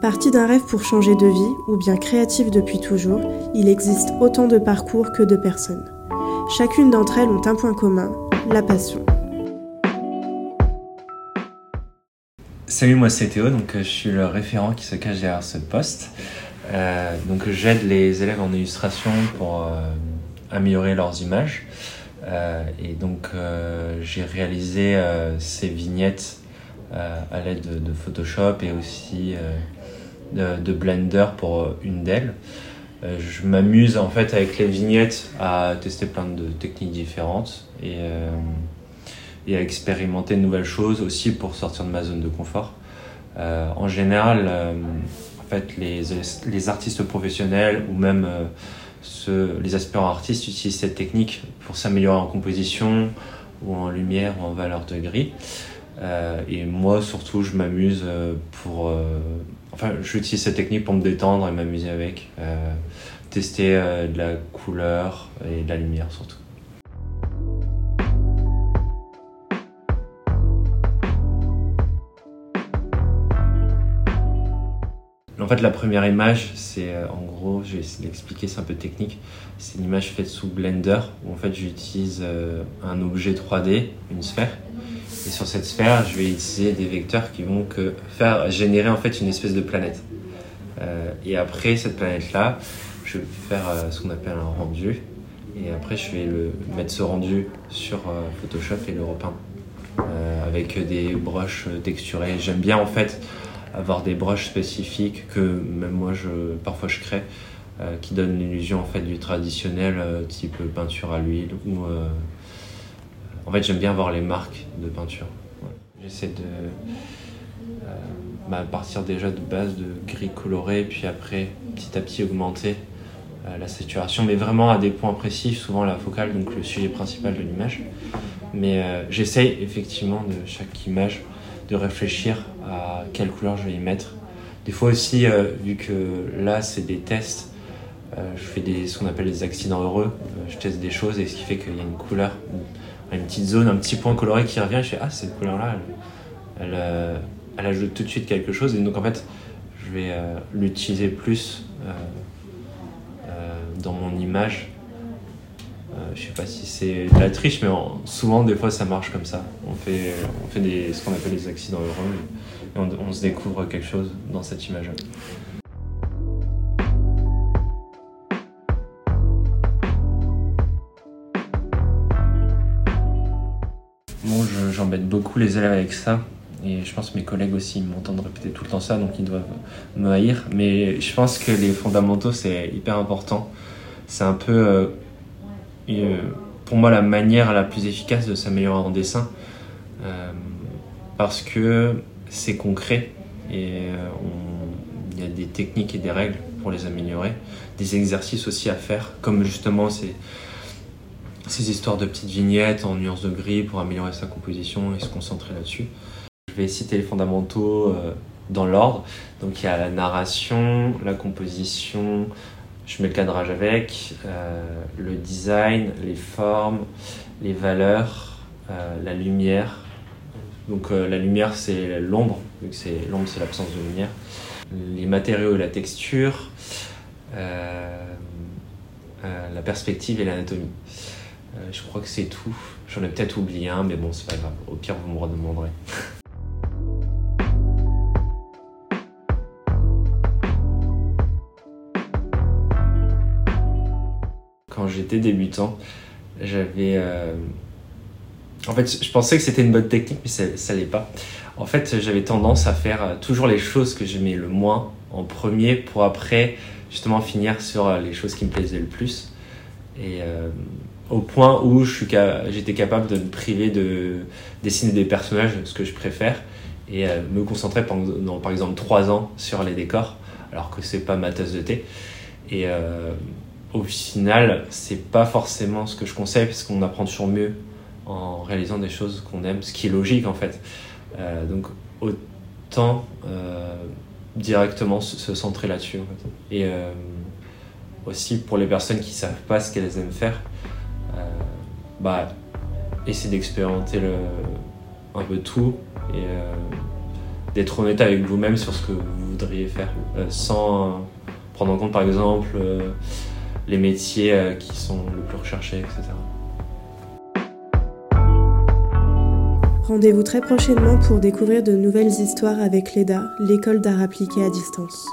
Parti d'un rêve pour changer de vie, ou bien créatif depuis toujours, il existe autant de parcours que de personnes. Chacune d'entre elles ont un point commun, la passion. Salut, moi c'est Théo, donc euh, je suis le référent qui se cache derrière ce poste. Euh, donc j'aide les élèves en illustration pour euh, améliorer leurs images. et donc j'ai réalisé ces vignettes à l'aide de, Photoshop et aussi de, Blender pour une d'elles. je m'amuse en fait avec les vignettes à tester plein de techniques différentes et et à expérimenter de nouvelles choses aussi pour sortir de ma zone de confort. Euh, en général, euh, en fait, les, les, artistes professionnels ou même euh, les aspirants artistes utilisent cette technique pour s'améliorer en composition ou en lumière ou en valeur de gris. et moi, surtout, je m'amuse pour. Enfin, j'utilise cette technique pour me détendre et m'amuser avec. tester de la couleur et de la lumière surtout. En fait, la première image, c'est euh, en gros, je vais l'expliquer, c'est un peu technique. C'est une image faite sous Blender où en fait j'utilise euh, un objet 3D, une sphère. Et sur cette sphère, je vais utiliser des vecteurs qui vont faire générer en fait une espèce de planète. Euh, et après cette planète-là, je vais faire ce qu'on appelle un rendu. Et après, je vais mettre ce rendu sur Photoshop et le repeindre avec des brushes texturées. J'aime bien en fait avoir des brushes spécifiques que même moi parfois je crée euh, qui donnent l'illusion en fait du traditionnel euh, type peinture à l'huile ou euh, en fait j'aime bien voir les marques de peinture. J'essaie de bah, partir déjà de base de gris coloré puis après petit à petit augmenter la saturation mais vraiment à des points précis souvent la focale donc le sujet principal de l'image. Mais j'essaie effectivement de chaque image de réfléchir à quelle couleur je vais y mettre. Des fois aussi, euh, vu que là c'est des tests, euh, je fais des, ce qu'on appelle des accidents heureux. Euh, je teste des choses et ce qui fait qu'il y a une couleur, une petite zone, un petit point coloré qui revient. Je fais ah cette couleur là, elle, elle, ajoute tout de suite quelque chose et donc en fait je vais l'utiliser plus dans mon image euh, je sais pas si c'est de la triche, mais souvent, des fois, ça marche comme ça. On fait, on fait des, ce qu'on appelle des accidents heureux et on, se découvre quelque chose dans cette image. Bon, j'embête beaucoup les élèves avec ça. Et je pense que mes collègues aussi m'entendent répéter tout le temps ça, donc ils doivent me haïr. Mais je pense que les fondamentaux, c'est hyper important. C'est un peu euh, pour moi la manière la plus efficace de s'améliorer en dessin euh, parce que c'est concret et euh, il y a des techniques et des règles pour les améliorer, des exercices aussi à faire, comme justement ces, ces histoires de petites vignettes en nuances de gris pour améliorer sa composition et se concentrer là-dessus. Je vais citer les fondamentaux dans l'ordre. Donc il y a la narration, la composition, je mets le cadrage avec, euh, le design, les formes, les valeurs, euh, la lumière. Donc euh, la lumière c'est l'ombre, que c'est l'ombre c'est l'absence de lumière. Les matériaux et la texture, la perspective et l'anatomie. Je crois que c'est tout. J'en ai peut-être oublié un, mais bon c'est pas grave. Au pire vous me redemanderez. quand j'étais débutant, j'avais. Euh, en fait, je pensais que c'était une bonne technique, mais ça, ça pas. En fait, j'avais tendance à faire euh, toujours les choses que j'aimais le moins en premier pour après justement finir sur euh, les choses qui me plaisaient le plus. Et au point où j'étais capable de me priver de dessiner des personnages, ce que je préfère, et me concentrer pendant, par exemple, trois ans sur les décors, alors que c'est pas ma tasse de thé. Et au final, c'est pas forcément ce que je conseille parce qu'on apprend toujours mieux en réalisant des choses qu'on aime, ce qui est logique en fait. Euh, donc autant euh, directement se, centrer là-dessus. Et euh, aussi pour les personnes qui savent pas ce qu'elles aiment faire, bah essayer d'expérimenter un peu tout et d'être honnête avec vous-même sur ce que vous voudriez faire, sans prendre en compte par exemple les métiers qui sont le plus recherchés, etc. Rendez-vous très prochainement pour découvrir de nouvelles histoires avec l'EDA, l'école d'art appliqué à distance.